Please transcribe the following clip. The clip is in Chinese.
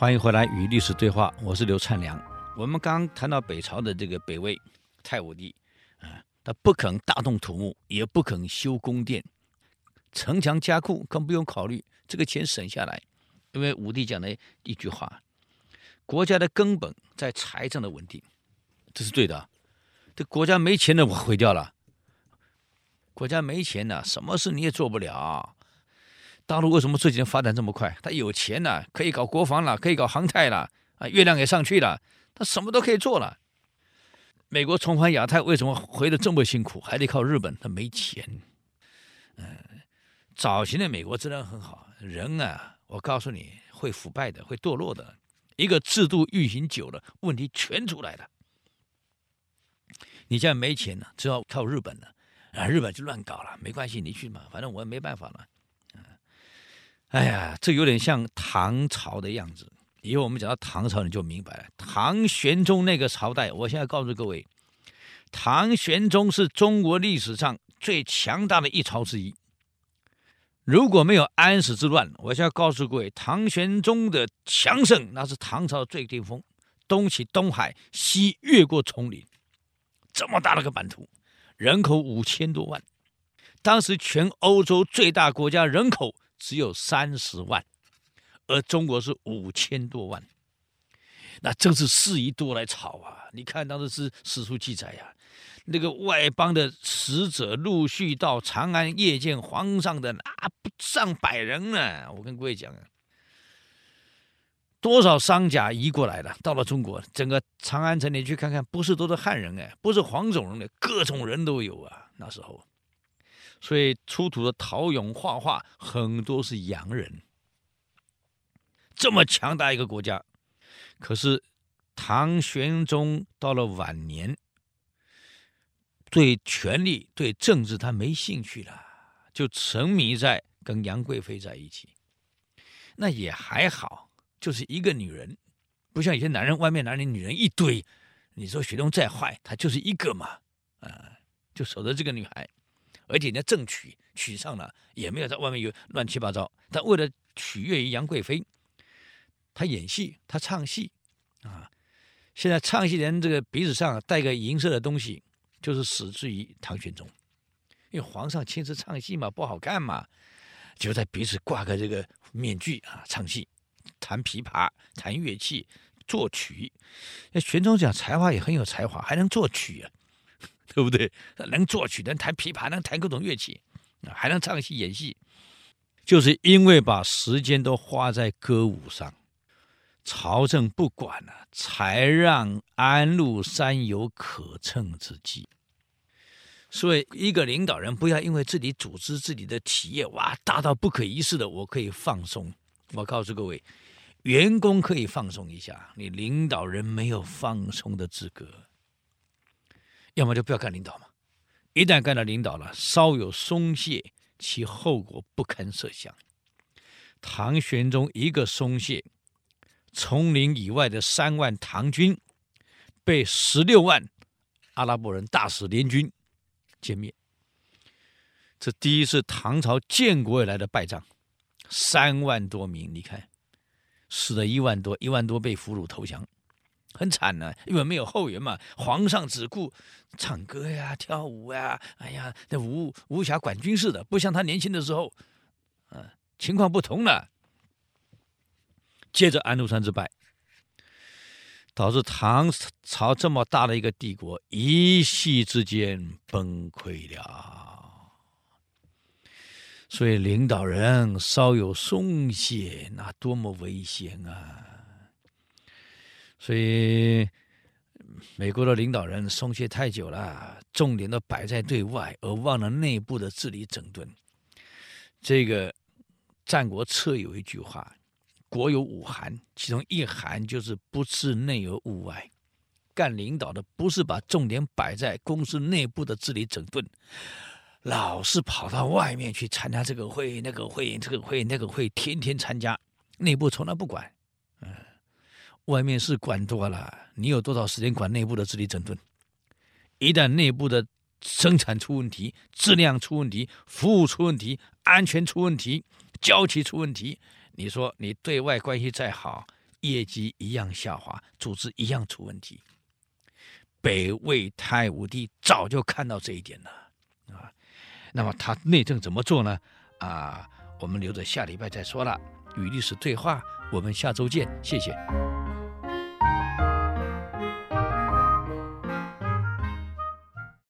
欢迎回来与历史对话，我是刘灿良。我们刚谈到北朝的这个北魏太武帝啊，他不肯大动土木，也不肯修宫殿，城墙加固更不用考虑，这个钱省下来，因为武帝讲的一句话：国家的根本在财政的稳定，这是对的。这国家没钱了，我毁掉了。国家没钱了，什么事你也做不了。大陆为什么这几年发展这么快？他有钱了，可以搞国防了，可以搞航太了，啊，月亮也上去了，他什么都可以做了。美国重返亚太为什么回得这么辛苦？还得靠日本，他没钱。嗯，早期的美国质量很好，人啊，我告诉你会腐败的，会堕落的。一个制度运行久了，问题全出来了。你现在没钱了，只要靠日本了，啊，日本就乱搞了，没关系，你去嘛，反正我也没办法了。哎呀，这有点像唐朝的样子。以后我们讲到唐朝，你就明白了。唐玄宗那个朝代，我现在告诉各位，唐玄宗是中国历史上最强大的一朝之一。如果没有安史之乱，我现在告诉各位，唐玄宗的强盛那是唐朝的最巅峰，东起东海，西越过丛林，这么大的个版图，人口五千多万，当时全欧洲最大国家人口。只有三十万，而中国是五千多万，那真是事宜多来吵啊！你看当时是史书记载呀、啊，那个外邦的使者陆续到长安谒见皇上的，那不上百人呢。我跟各位讲啊，多少商贾移过来了，到了中国，整个长安城你去看看，不是都是汉人哎，不是黄种人的，各种人都有啊，那时候。所以出土的陶俑画画很多是洋人，这么强大一个国家，可是唐玄宗到了晚年，对权力、对政治他没兴趣了，就沉迷在跟杨贵妃在一起。那也还好，就是一个女人，不像有些男人，外面男人女人一堆。你说雪冬再坏，他就是一个嘛，啊，就守着这个女孩。而且人家正娶娶上了，也没有在外面有乱七八糟。但为了取悦于杨贵妃，他演戏，他唱戏，啊，现在唱戏人这个鼻子上带个银色的东西，就是始自于唐玄宗，因为皇上亲自唱戏嘛，不好看嘛，就在鼻子挂个这个面具啊，唱戏，弹琵琶，弹乐器，作曲。那玄宗讲才华也很有才华，还能作曲啊。对不对？能作曲，能弹琵琶，能弹各种乐器，还能唱戏演戏，就是因为把时间都花在歌舞上，朝政不管了，才让安禄山有可乘之机。所以，一个领导人不要因为自己组织自己的企业哇大到不可一世的，我可以放松。我告诉各位，员工可以放松一下，你领导人没有放松的资格。要么就不要干领导嘛，一旦干到领导了，稍有松懈，其后果不堪设想。唐玄宗一个松懈，丛林以外的三万唐军被十六万阿拉伯人大使联军歼灭，这第一次唐朝建国以来的败仗，三万多名，你看死了一万多，一万多被俘虏投降。很惨呢、因为没有后援嘛。皇上只顾唱歌呀、跳舞呀，哎呀，那无无暇管军事的，不像他年轻的时候，嗯，情况不同了。接着安禄山之败，导致唐朝这么大的一个帝国一夕之间崩溃了。所以领导人稍有松懈，那多么危险啊！所以，美国的领导人松懈太久了，重点都摆在对外，而忘了内部的治理整顿。这个《战国策》有一句话：“国有五寒，其中一寒就是不治内而务外。”干领导的不是把重点摆在公司内部的治理整顿，老是跑到外面去参加这个会、那个会、这个会、那个会，天天参加，内部从来不管。外面是管多了，你有多少时间管内部的治理整顿？一旦内部的生产出问题、质量出问题、服务出问题、安全出问题、交期出问题，你说你对外关系再好，业绩一样下滑，组织一样出问题。北魏太武帝早就看到这一点了啊，那么他内政怎么做呢？啊，我们留着下礼拜再说了。与历史对话，我们下周见，谢谢。